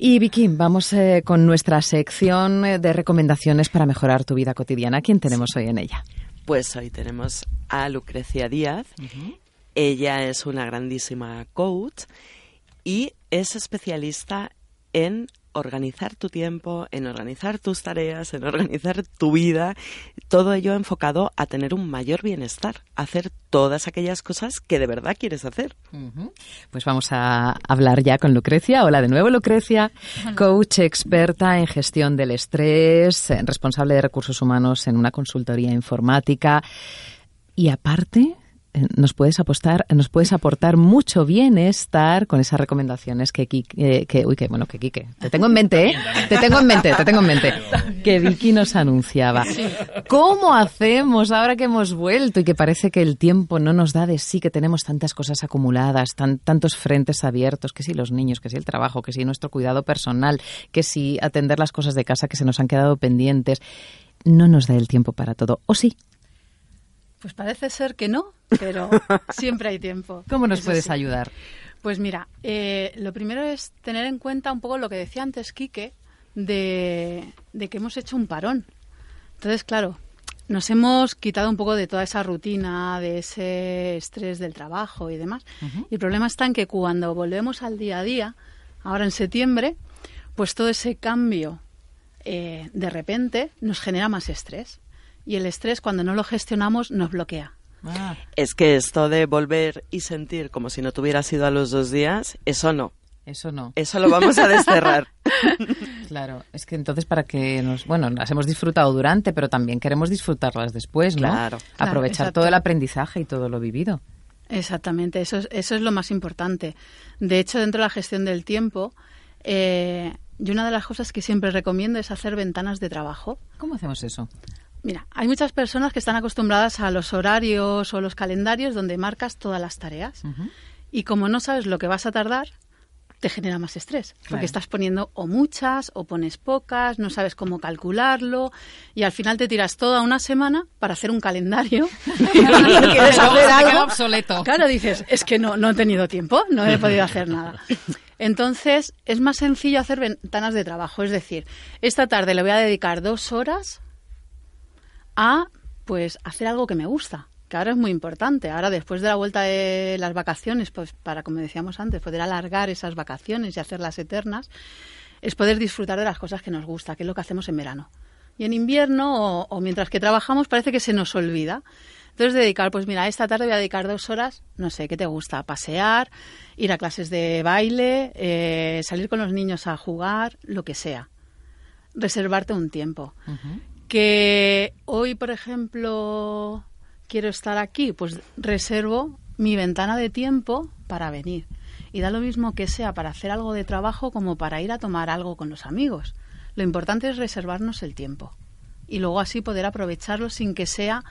Y Vicky, vamos eh, con nuestra sección eh, de recomendaciones para mejorar tu vida cotidiana. ¿Quién tenemos hoy en ella? Pues hoy tenemos a Lucrecia Díaz. Ella es una grandísima coach y es especialista en organizar tu tiempo, en organizar tus tareas, en organizar tu vida, todo ello enfocado a tener un mayor bienestar, a hacer todas aquellas cosas que de verdad quieres hacer. Pues vamos a hablar ya con Lucrecia. Hola de nuevo, Lucrecia, coach experta en gestión del estrés, responsable de recursos humanos en una consultoría informática y aparte eh, nos puedes apostar, nos puedes aportar mucho bienestar con esas recomendaciones que, eh, que uy, que bueno, que Quique, te tengo en mente, ¿eh? Te tengo en mente, te tengo en mente, que Vicky nos anunciaba. ¿Cómo hacemos ahora que hemos vuelto y que parece que el tiempo no nos da de sí, que tenemos tantas cosas acumuladas, tan, tantos frentes abiertos, que si los niños, que si el trabajo, que si nuestro cuidado personal, que si atender las cosas de casa que se nos han quedado pendientes? No nos da el tiempo para todo, ¿o sí? Pues parece ser que no, pero siempre hay tiempo. ¿Cómo nos puedes ayudar? Pues mira, eh, lo primero es tener en cuenta un poco lo que decía antes Quique, de, que hemos hecho un parón. Entonces, claro, nos hemos quitado un poco de toda esa rutina, de ese estrés del trabajo y demás. Y el problema está en que cuando volvemos al día a día, ahora en septiembre, pues todo ese cambio eh, de repente nos genera más estrés y el estrés cuando no lo gestionamos nos bloquea. Ah. Es que esto de volver y sentir como si no tuvieras ido a los dos días, eso no. Eso no. Eso lo vamos a desterrar. claro, es que entonces para que nos, bueno, las hemos disfrutado durante, pero también queremos disfrutarlas después, ¿no? Claro. Aprovechar todo el aprendizaje y todo lo vivido. Exactamente, eso es, eso es lo más importante. De hecho, dentro de la gestión del tiempo, eh, y una de las cosas que siempre recomiendo es hacer ventanas de trabajo. ¿Cómo hacemos eso? Mira, hay muchas personas que están acostumbradas a los horarios o los calendarios donde marcas todas las tareas. Y como no sabes lo que vas a tardar, te genera más estrés, porque estás poniendo o muchas o pones pocas, no sabes cómo calcularlo y al final te tiras toda una semana para hacer un calendario. quieres hacer algo obsoleto. Claro, dices, es que no, no he tenido tiempo, no he podido hacer nada. Entonces, es más sencillo hacer ventanas de trabajo, es decir, esta tarde le voy a dedicar dos horas a pues hacer algo que me gusta, que ahora es muy importante. Ahora después de la vuelta de las vacaciones, pues para como decíamos antes, poder alargar esas vacaciones y hacerlas eternas, es poder disfrutar de las cosas que nos gusta, que es lo que hacemos en verano. Y en invierno o, mientras que trabajamos parece que se nos olvida. Entonces dedicar, pues mira, esta tarde voy a dedicar dos horas, no sé, ¿qué te gusta? Pasear, ir a clases de baile, eh, salir con los niños a jugar, lo que sea. Reservarte un tiempo que hoy, por ejemplo, quiero estar aquí, pues reservo mi ventana de tiempo para venir. Y da lo mismo que sea para hacer algo de trabajo como para ir a tomar algo con los amigos. Lo importante es reservarnos el tiempo y luego así poder aprovecharlo sin que sea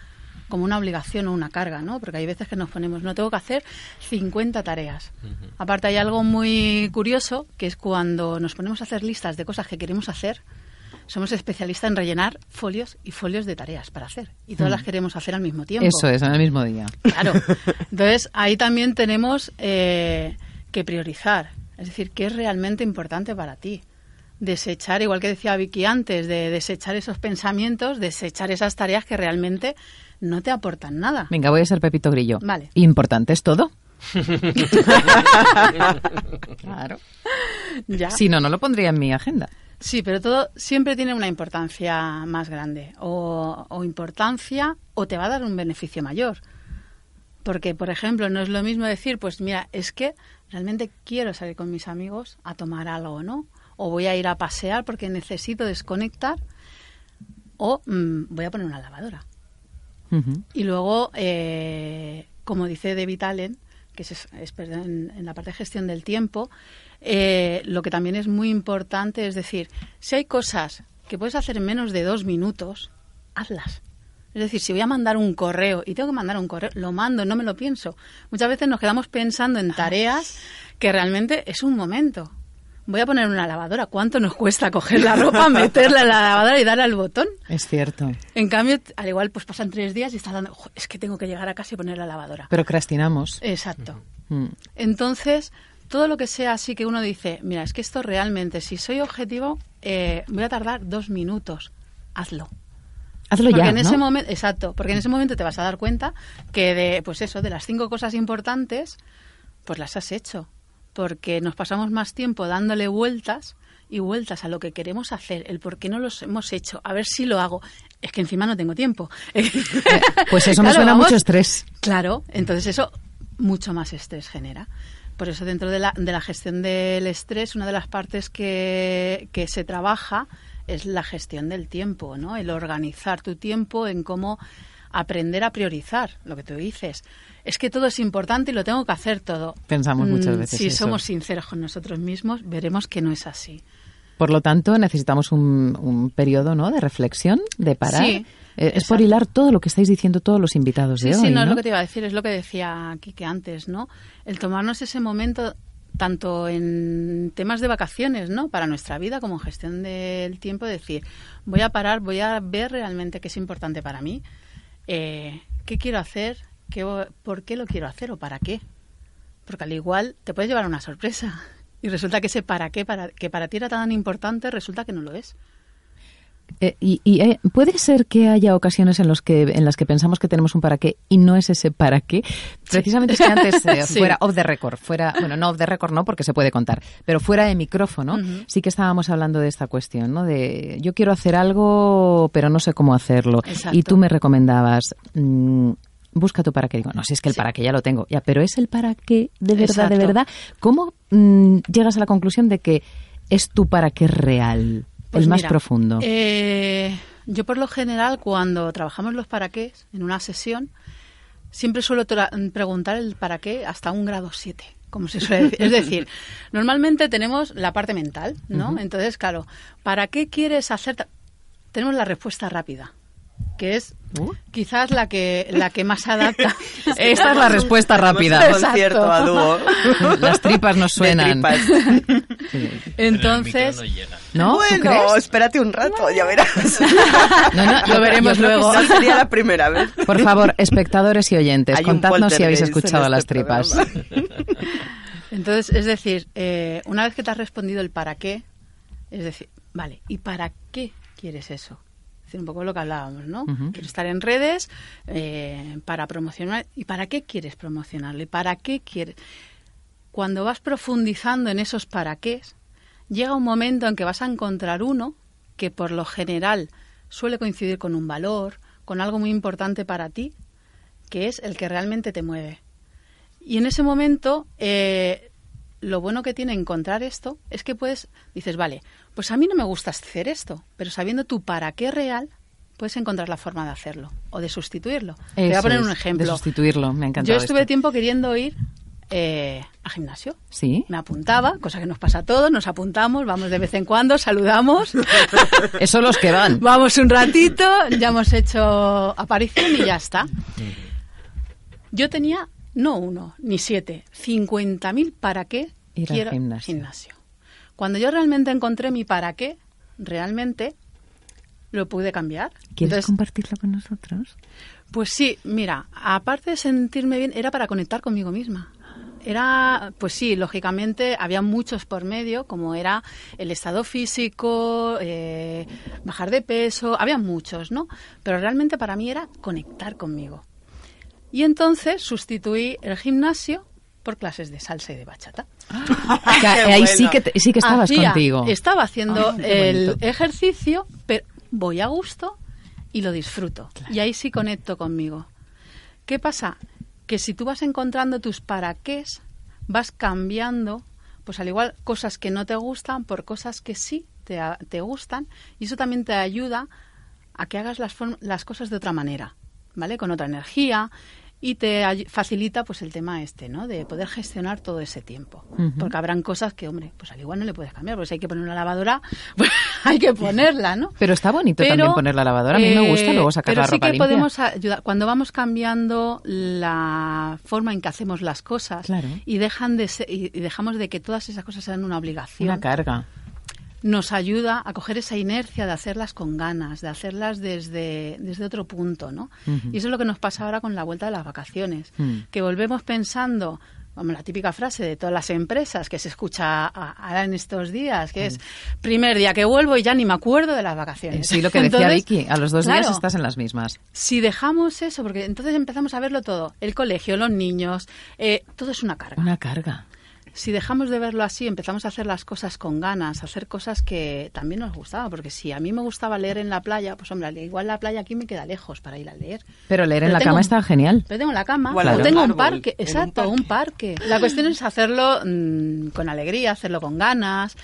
como una obligación o una carga, ¿no? Porque hay veces que nos ponemos, no tengo que hacer 50 tareas. Aparte hay algo muy curioso, que es cuando nos ponemos a hacer listas de cosas que queremos hacer, somos especialistas en rellenar folios y folios de tareas para hacer. Y todas las mm. queremos hacer al mismo tiempo. Eso es, en el mismo día. Claro. Entonces, ahí también tenemos eh, que priorizar. Es decir, qué es realmente importante para ti. Desechar, igual que decía Vicky antes, de desechar esos pensamientos, desechar esas tareas que realmente no te aportan nada. Venga, voy a ser Pepito Grillo. Vale. ¿Importante es todo? claro. Ya. Si no, no lo pondría en mi agenda. Sí, pero todo siempre tiene una importancia más grande o, importancia o te va a dar un beneficio mayor. Porque, por ejemplo, no es lo mismo decir, pues mira, es que realmente quiero salir con mis amigos a tomar algo, ¿no? O voy a ir a pasear porque necesito desconectar o mm, voy a poner una lavadora. Y luego, eh, como dice David Allen, que es, en, en, la parte de gestión del tiempo, eh, lo que también es muy importante es decir, si hay cosas que puedes hacer en menos de dos minutos, hazlas. Es decir, si voy a mandar un correo y tengo que mandar un correo, lo mando, no me lo pienso. Muchas veces nos quedamos pensando en tareas que realmente es un momento. Voy a poner una lavadora. ¿Cuánto nos cuesta coger la ropa, meterla en la lavadora y darle al botón? Es cierto. En cambio, al igual, pues pasan tres días y estás dando, es que tengo que llegar a casa y poner la lavadora. Procrastinamos. Exacto. Mm. Entonces, todo lo que sea así que uno dice, mira, es que esto realmente, si soy objetivo, eh, voy a tardar dos minutos, hazlo. Hazlo porque ya, en ese ¿no? momento, exacto, porque en ese momento te vas a dar cuenta que de, pues eso, de las cinco cosas importantes, pues las has hecho. Porque nos pasamos más tiempo dándole vueltas y vueltas a lo que queremos hacer, el por qué no los hemos hecho, a ver si lo hago. Es que encima no tengo tiempo. Pues eso me Claro, suena vamos- mucho estrés. Claro, entonces eso mucho más estrés genera. Por eso dentro de la, de la gestión del estrés, una de las partes que, que se trabaja es la gestión del tiempo, ¿no? El organizar tu tiempo en cómo aprender a priorizar, lo que tú dices. Es que todo es importante y lo tengo que hacer todo. Pensamos muchas Mm, veces Si eso. somos sinceros con nosotros mismos, veremos que no es así. Por lo tanto, necesitamos un, un periodo ¿no? de reflexión, de parar. Sí, Eh, es por hilar todo lo que estáis diciendo todos los invitados de sí, hoy. no, es ¿no? lo que te iba a decir, es lo que decía Kike antes, ¿no? El tomarnos ese momento tanto en temas de vacaciones, ¿no? Para nuestra vida como en gestión del tiempo, decir, voy a parar, voy a ver realmente qué es importante para mí, eh, qué quiero hacer, qué, por qué lo quiero hacer o para qué. Porque al igual te puedes llevar una sorpresa y resulta que ese para qué, para, que para ti era tan importante, resulta que no lo es. Eh, y y, eh, puede ser que haya ocasiones en, los que, en las que pensamos que tenemos un para qué y no es ese para qué. Precisamente es que antes, eh, Sí. fuera off the record, fuera, bueno, no off the record no, porque se puede contar, pero fuera de micrófono, sí que estábamos hablando de esta cuestión, ¿no? De yo quiero hacer algo, pero no sé cómo hacerlo. Exacto. Y tú me recomendabas. mm, Busca tu para qué. Digo, no, si es que el Sí. para qué ya lo tengo. Ya, pero es el para qué de verdad, de verdad. ¿Cómo mm, llegas a la conclusión de que es tu para qué real? Pues el más mira, profundo. eh, yo por lo general cuando trabajamos los para qué en una sesión, siempre suelo preguntar el para qué hasta un grado 7. Como se suele decir. Es decir, normalmente tenemos la parte mental, ¿no? Entonces, claro, ¿para qué quieres hacer? Tenemos la respuesta rápida, que es Uh. quizás la que la que más adapta. Esta es la respuesta rápida. Concierto a dúo. Las tripas nos suenan. tripas. Entonces, no llega. ¿No? ¿Tú Bueno, crees? espérate un rato, ya verás. No, no, Lo veremos luego. No sería la primera vez. Por favor, espectadores y oyentes, Hay contadnos si habéis escuchado este las tripas. programa. Entonces, es decir, eh, una vez que te has respondido el para qué, es decir, vale, ¿y para qué quieres eso? Es decir, un poco lo que hablábamos, ¿no? Quiero estar en redes eh, para promocionar. ¿Y para qué quieres promocionarlo? ¿Y para qué quieres? Cuando vas profundizando en esos para qué, llega un momento en que vas a encontrar uno que por lo general suele coincidir con un valor, con algo muy importante para ti, que es el que realmente te mueve. Y en ese momento, eh, lo bueno que tiene encontrar esto es que puedes, dices, vale, pues a mí no me gusta hacer esto, pero sabiendo tu para qué real, puedes encontrar la forma de hacerlo o de sustituirlo. Te voy a poner un ejemplo. De sustituirlo, me ha encantado. Yo estuve esto. tiempo queriendo ir eh, al gimnasio. Sí. Me apuntaba, cosa que nos pasa a todos, nos apuntamos, vamos de vez en cuando, saludamos, Eso los que van. vamos un ratito, ya hemos hecho aparición y ya está. Yo tenía no uno, ni siete, 50.000 para qué Ir al quiero gimnasio. Cuando yo realmente encontré mi para qué, realmente lo pude cambiar. ¿Quieres Entonces, compartirlo con nosotros? pues sí, mira, aparte de sentirme bien, era para conectar conmigo misma. Era, pues sí, lógicamente había muchos por medio, como era el estado físico, eh, bajar de peso, había muchos, ¿no? Pero realmente para mí era conectar conmigo. Y entonces sustituí el gimnasio por clases de salsa y de bachata. Que ahí bueno. sí que, te- sí que estabas Hacía- contigo. Estaba haciendo Ah, el ejercicio, pero voy a gusto y lo disfruto. Y ahí sí conecto conmigo. ¿Qué pasa? Que si tú vas encontrando tus para qué, vas cambiando, pues al igual cosas que no te gustan por cosas que sí te, te gustan, y eso también te ayuda a que hagas las, las cosas de otra manera, ¿vale? Con otra energía y te facilita pues el tema este, ¿no? De poder gestionar todo ese tiempo. Ujú. Porque habrán cosas que, hombre, pues al igual no le puedes cambiar, porque si hay que poner una lavadora, pues hay que ponerla, ¿no? Pero está bonito Pero, también poner la lavadora. A mí me gusta eh, luego sacar pero la sí ropa que limpia. podemos ayudar cuando vamos cambiando la forma en que hacemos las cosas Claro. y dejan de ser- y dejamos de que todas esas cosas sean una obligación Una carga. Nos ayuda a coger esa inercia de hacerlas con ganas, de hacerlas desde, desde otro punto, ¿no? Y eso es lo que nos pasa ahora con la vuelta de las vacaciones, Mm. que volvemos pensando como la típica frase de todas las empresas que se escucha ahora en estos días, que es primer día que vuelvo y ya ni me acuerdo de las vacaciones. Sí, lo que decía Vicky, a los dos días estás en las mismas. Si dejamos eso, porque entonces empezamos a verlo todo, el colegio, los niños, eh, todo es una carga. Una carga si dejamos de verlo así, empezamos a hacer las cosas con ganas, a hacer cosas que también nos gustaban, porque si a mí me gustaba leer en la playa, pues hombre, igual la playa aquí me queda lejos para ir a leer. Pero leer en la cama está genial. Pero tengo la cama, o tengo un parque, exacto, un parque. La cuestión es hacerlo mm, con alegría, hacerlo con ganas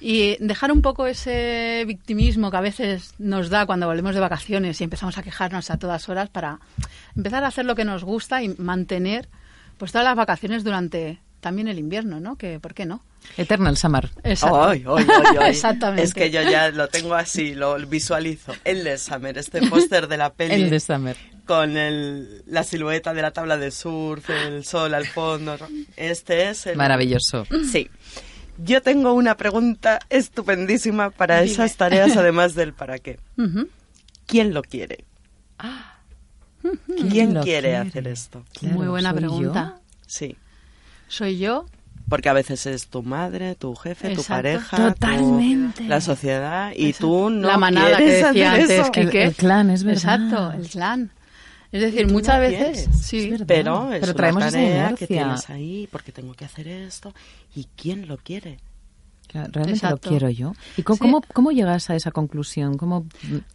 y dejar un poco ese victimismo que a veces nos da cuando volvemos de vacaciones y empezamos a quejarnos a todas horas para empezar a hacer lo que nos gusta y mantener pues todas las vacaciones durante también el invierno, ¿no? Que, ¿Por qué no? Eternal Summer. Exacto. Exactamente. Es que yo ya lo tengo así, lo visualizo. El de Summer, este póster de la peli. El de Summer. Con el, la silueta de la tabla de surf, el sol al fondo. Este es el... Maravilloso. Sí. Yo tengo una pregunta estupendísima para esas tareas, además del para qué. ¿Quién lo quiere? Ah. ¿Quién, quiere, hacer esto? Muy buena pregunta. Sí soy yo. Porque a veces es tu madre, tu jefe, tu pareja, Totalmente. la sociedad y tú no La manada que decía antes, El, clan, es verdad. Exacto, el clan. Es decir, muchas veces, sí, pero es pero traemos una tarea que tienes ahí porque tengo que hacer esto y quién lo quiere realmente lo quiero yo. ¿Y cómo, cómo, llegas a esa conclusión? ¿Cómo...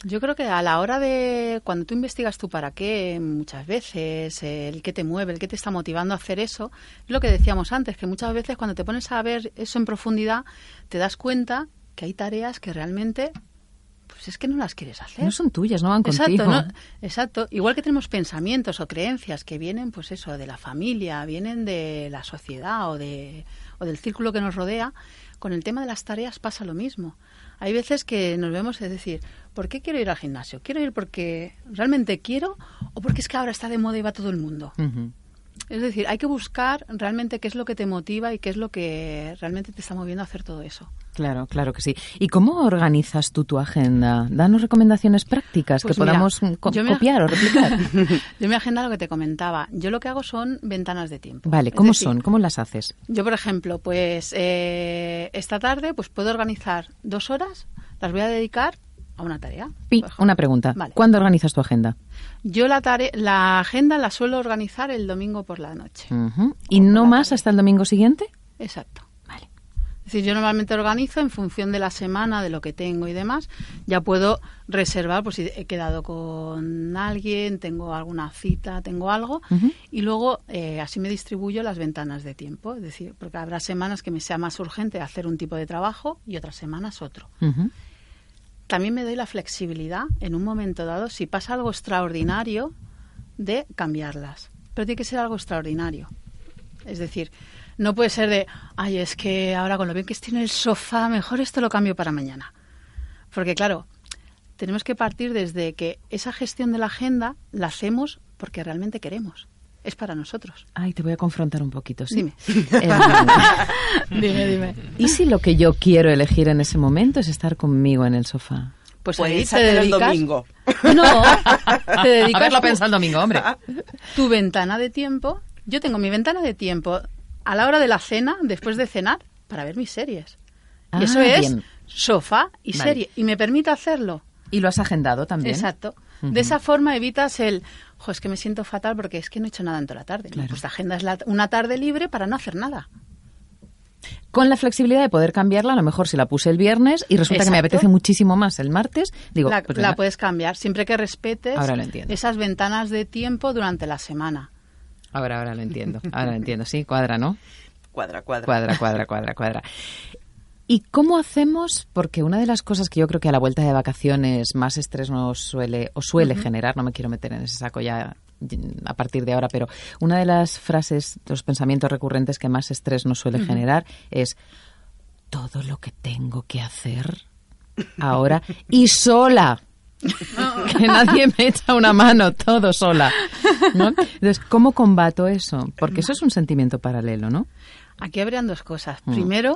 Yo creo que a la hora de, cuando tú investigas tu para qué, muchas veces, el que te mueve, el que te está motivando a hacer eso, es lo que decíamos antes, que muchas veces cuando te pones a ver eso en profundidad, te das cuenta que hay tareas que realmente pues es que no las quieres hacer. No son tuyas, no van exacto, contigo. exacto. Igual que tenemos pensamientos o creencias que vienen, pues eso, de la familia, vienen de la sociedad o, de, o del círculo que nos rodea, con el tema de las tareas pasa lo mismo. Hay veces que nos vemos, es decir, ¿por qué quiero ir al gimnasio? ¿Quiero ir porque realmente quiero o porque es que ahora está de moda y va todo el mundo? Es decir, hay que buscar realmente qué es lo que te motiva y qué es lo que realmente te está moviendo a hacer todo eso. Claro, claro que sí. ¿Y cómo organizas tú tu agenda? Danos recomendaciones prácticas que pues podamos copiar o replicar. yo mi agenda, lo que te comentaba, yo lo que hago son ventanas de tiempo. Vale, ¿cómo son? ¿Cómo las haces? Yo, por ejemplo, pues eh, esta tarde pues puedo organizar dos horas, las voy a dedicar a una tarea. una pregunta. ¿Cuándo organizas tu agenda? Yo la, la agenda la suelo organizar el domingo por la noche. ¿Y no más hasta el domingo siguiente? Exacto. Vale. Es decir, yo normalmente organizo en función de la semana, de lo que tengo y demás. Ya puedo reservar, pues si he quedado con alguien, tengo alguna cita, tengo algo. Y luego eh, así me distribuyo las ventanas de tiempo. Es decir, porque habrá semanas que me sea más urgente hacer un tipo de trabajo y otras semanas otro también me doy la flexibilidad en un momento dado, si pasa algo extraordinario, de cambiarlas. Pero tiene que ser algo extraordinario. Es decir, no puede ser de, ay, es que ahora con lo bien que estoy en el sofá, mejor esto lo cambio para mañana. Porque claro, tenemos que partir desde que esa gestión de la agenda la hacemos porque realmente queremos es para nosotros. Ay, te voy a confrontar un poquito, ¿sí? Dime. Eh, dime, dime. ¿Y si lo que yo quiero elegir en ese momento es estar conmigo en el sofá? Pues, pues ahí te dedicas... el domingo. No, te dedicas... A verlo pensando el domingo, hombre. Tu ventana de tiempo... Yo tengo mi ventana de tiempo a la hora de la cena, después de cenar, para ver mis series. y eso ah, es sofá y serie. Y me permite hacerlo. ¿Y lo has agendado también? Exacto. De esa forma evitas el, jo, es que me siento fatal porque es que no he hecho nada en toda la tarde. Pues la agenda es una tarde libre para no hacer nada. Con la flexibilidad de poder cambiarla, a lo mejor si la puse el viernes y resulta que me apetece muchísimo más el martes, digo, la, pues la puedes cambiar siempre que respetes esas ventanas de tiempo durante la semana. Ahora, ahora lo entiendo. Ahora lo entiendo, sí, cuadra, ¿no? Cuadra, cuadra. Cuadra, cuadra, cuadra, cuadra. ¿Y cómo hacemos? Porque una de las cosas que yo creo que a la vuelta de vacaciones más estrés nos suele o suele generar, no me quiero meter en ese saco ya a partir de ahora, pero una de las frases, los pensamientos recurrentes que más estrés nos suele generar es todo lo que tengo que hacer ahora y sola. que nadie me echa una mano, todo sola. Entonces, ¿cómo combato eso? Porque eso es un sentimiento paralelo, ¿no? Aquí habrían dos cosas. Mm. Primero,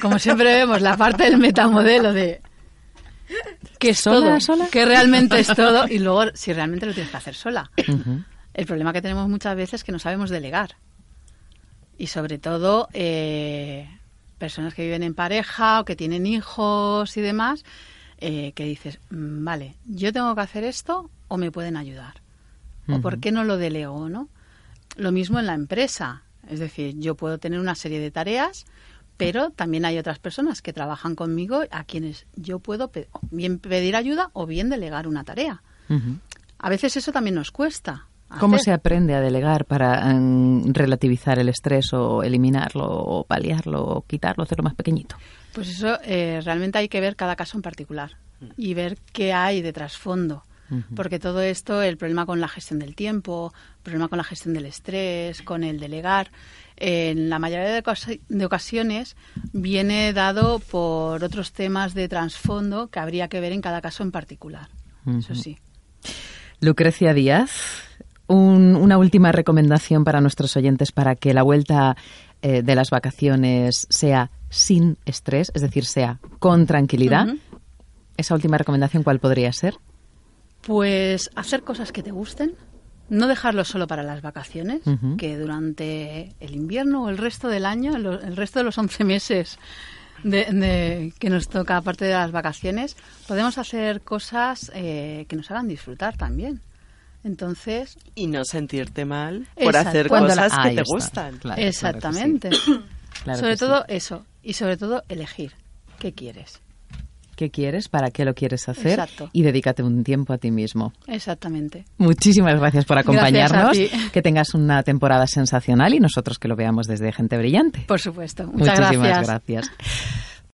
como siempre vemos, la parte del metamodelo de que es todo, que realmente es todo, y luego si realmente lo tienes que hacer sola. El problema que tenemos muchas veces es que no sabemos delegar. Y sobre todo, eh, personas que viven en pareja o que tienen hijos y demás, eh, que dices, "Mm, vale, yo tengo que hacer esto o me pueden ayudar. O por qué no lo delego, ¿no? Lo mismo en la empresa. Es decir, yo puedo tener una serie de tareas, pero también hay otras personas que trabajan conmigo a quienes yo puedo pe- bien pedir ayuda o bien delegar una tarea. A veces eso también nos cuesta. ¿Cómo se aprende a delegar para mm, relativizar el estrés o eliminarlo o paliarlo o quitarlo, hacerlo más pequeñito? Pues eso eh, realmente hay que ver cada caso en particular y ver qué hay de trasfondo. Porque todo esto, el problema con la gestión del tiempo, el problema con la gestión del estrés, con el delegar, en la mayoría de ocasiones viene dado por otros temas de trasfondo que habría que ver en cada caso en particular. Eso sí. Lucrecia Díaz, un- una última recomendación para nuestros oyentes para que la vuelta eh, de las vacaciones sea sin estrés, es decir, sea con tranquilidad. Esa última recomendación, ¿cuál podría ser? Pues hacer cosas que te gusten, no dejarlo solo para las vacaciones, que durante el invierno o el resto del año, el resto de los 11 meses de, de- que nos toca, aparte de las vacaciones, podemos hacer cosas eh, que nos hagan disfrutar también. Entonces, Y no sentirte mal por Exacto. hacer Cuando la- cosas que te está, gustan. claro, claro que sí. exactamente. Claro sobre sí. todo eso, y sobre todo elegir qué quieres. ¿Qué quieres? ¿Para qué lo quieres hacer? Exacto. Y dedícate un tiempo a ti mismo. Exactamente. Muchísimas gracias por acompañarnos. Que tengas una temporada sensacional y nosotros que lo veamos desde Gente Brillante. Por supuesto. Muchas Muchísimas gracias. gracias.